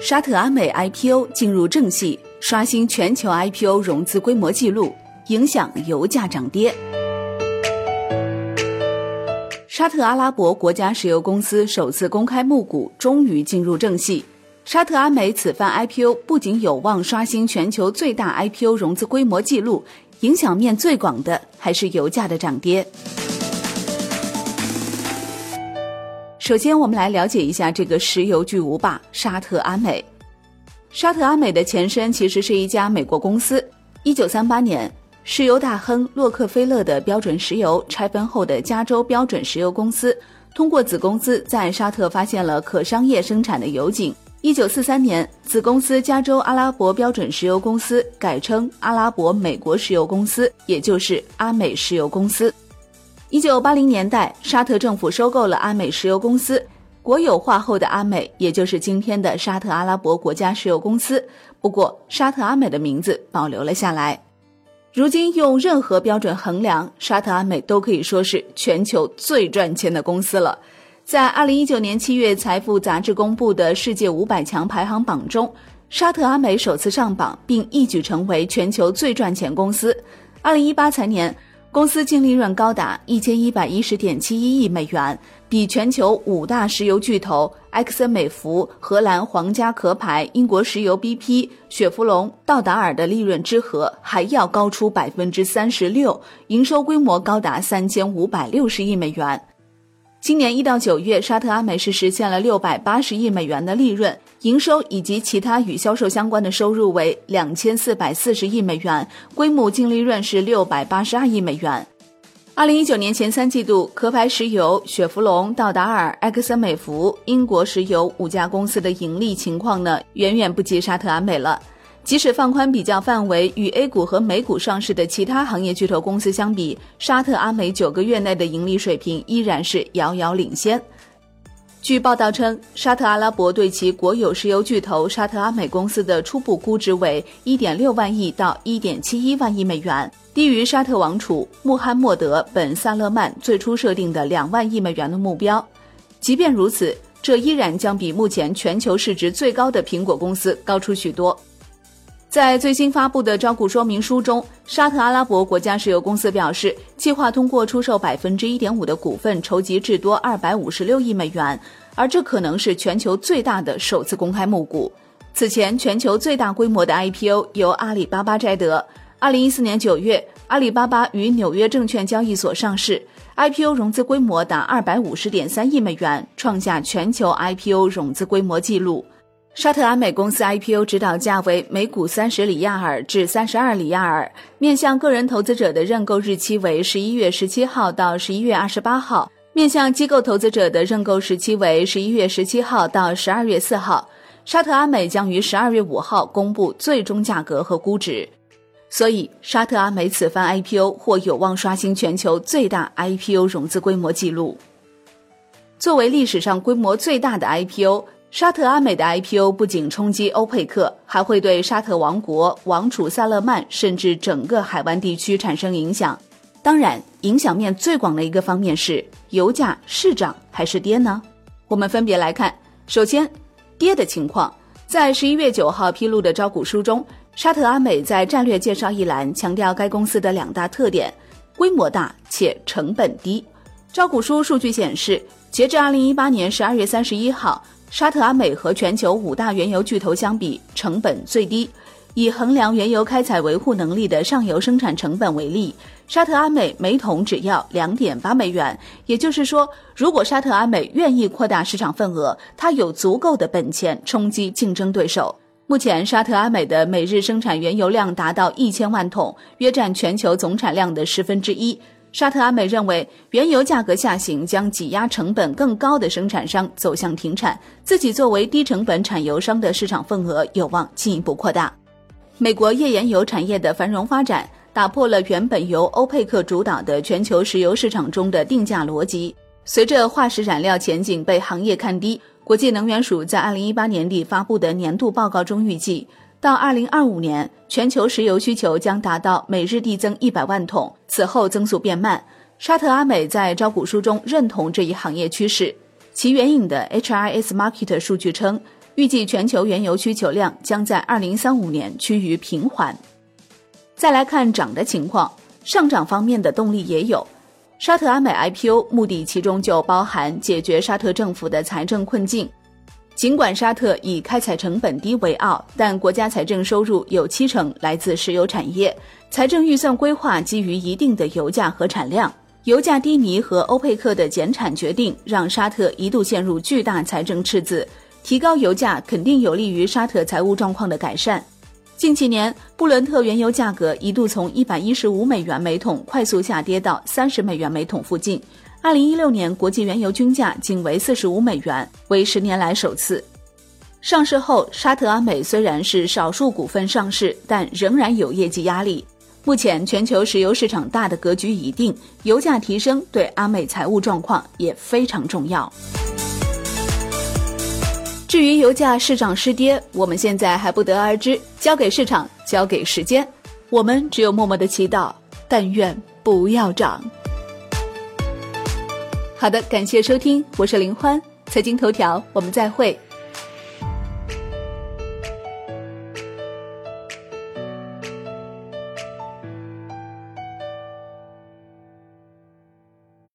沙特阿美 IPO 进入正戏，刷新全球 IPO 融资规模纪录，影响油价涨跌。沙特阿拉伯国家石油公司首次公开募股终于进入正戏。沙特阿美此番 IPO 不仅有望刷新全球最大 IPO 融资规模纪录，影响面最广的还是油价的涨跌。首先，我们来了解一下这个石油巨无霸沙特阿美。沙特阿美的前身其实是一家美国公司。一九三八年，石油大亨洛克菲勒的标准石油拆分后的加州标准石油公司，通过子公司在沙特发现了可商业生产的油井。一九四三年，子公司加州阿拉伯标准石油公司改称阿拉伯美国石油公司，也就是阿美石油公司。一九八零年代，沙特政府收购了阿美石油公司，国有化后的阿美，也就是今天的沙特阿拉伯国家石油公司。不过，沙特阿美的名字保留了下来。如今，用任何标准衡量，沙特阿美都可以说是全球最赚钱的公司了。在二零一九年七月，财富杂志公布的世界五百强排行榜中，沙特阿美首次上榜，并一举成为全球最赚钱公司。二零一八财年。公司净利润高达一千一百一十点七一亿美元，比全球五大石油巨头埃克森美孚、荷兰皇家壳牌、英国石油 BP、雪佛龙、道达尔的利润之和还要高出百分之三十六，营收规模高达三千五百六十亿美元。今年一到九月，沙特阿美是实现了六百八十亿美元的利润。营收以及其他与销售相关的收入为两千四百四十亿美元，规模净利润是六百八十二亿美元。二零一九年前三季度，壳牌石油、雪佛龙、道达尔、埃克森美孚、英国石油五家公司的盈利情况呢，远远不及沙特阿美了。即使放宽比较范围，与 A 股和美股上市的其他行业巨头公司相比，沙特阿美九个月内的盈利水平依然是遥遥领先。据报道称，沙特阿拉伯对其国有石油巨头沙特阿美公司的初步估值为一点六万亿到一点七一万亿美元，低于沙特王储穆罕默德本萨勒曼最初设定的两万亿美元的目标。即便如此，这依然将比目前全球市值最高的苹果公司高出许多。在最新发布的招股说明书中，沙特阿拉伯国家石油公司表示，计划通过出售百分之一点五的股份，筹集至多二百五十六亿美元，而这可能是全球最大的首次公开募股。此前，全球最大规模的 IPO 由阿里巴巴摘得。二零一四年九月，阿里巴巴于纽约证券交易所上市，IPO 融资规模达二百五十点三亿美元，创下全球 IPO 融资规模纪录。沙特阿美公司 IPO 指导价为每股三十里亚尔至三十二里亚尔，面向个人投资者的认购日期为十一月十七号到十一月二十八号，面向机构投资者的认购时期为十一月十七号到十二月四号。沙特阿美将于十二月五号公布最终价格和估值，所以沙特阿美此番 IPO 或有望刷新全球最大 IPO 融资规模纪录。作为历史上规模最大的 IPO。沙特阿美的 IPO 不仅冲击欧佩克，还会对沙特王国、王储萨勒曼甚至整个海湾地区产生影响。当然，影响面最广的一个方面是油价是涨还是跌呢？我们分别来看。首先，跌的情况，在十一月九号披露的招股书中，沙特阿美在战略介绍一栏强调该公司的两大特点：规模大且成本低。招股书数据显示，截至二零一八年十二月三十一号。沙特阿美和全球五大原油巨头相比，成本最低。以衡量原油开采维护能力的上游生产成本为例，沙特阿美每桶只要两点八美元。也就是说，如果沙特阿美愿意扩大市场份额，它有足够的本钱冲击竞争对手。目前，沙特阿美的每日生产原油量达到一千万桶，约占全球总产量的十分之一。沙特阿美认为，原油价格下行将挤压成本更高的生产商走向停产，自己作为低成本产油商的市场份额有望进一步扩大。美国页岩油产业的繁荣发展，打破了原本由欧佩克主导的全球石油市场中的定价逻辑。随着化石燃料前景被行业看低，国际能源署在二零一八年底发布的年度报告中预计。到二零二五年，全球石油需求将达到每日递增一百万桶，此后增速变慢。沙特阿美在招股书中认同这一行业趋势。其援引的 HRS Market 数据称，预计全球原油需求量将在二零三五年趋于平缓。再来看涨的情况，上涨方面的动力也有。沙特阿美 IPO 目的其中就包含解决沙特政府的财政困境。尽管沙特以开采成本低为傲，但国家财政收入有七成来自石油产业，财政预算规划基于一定的油价和产量。油价低迷和欧佩克的减产决定，让沙特一度陷入巨大财政赤字。提高油价肯定有利于沙特财务状况的改善。近几年，布伦特原油价格一度从一百一十五美元每桶快速下跌到三十美元每桶附近。二零一六年，国际原油均价仅为四十五美元，为十年来首次。上市后，沙特阿美虽然是少数股份上市，但仍然有业绩压力。目前，全球石油市场大的格局已定，油价提升对阿美财务状况也非常重要。至于油价是涨是跌，我们现在还不得而知，交给市场，交给时间。我们只有默默的祈祷，但愿不要涨。好的，感谢收听，我是林欢，财经头条，我们再会。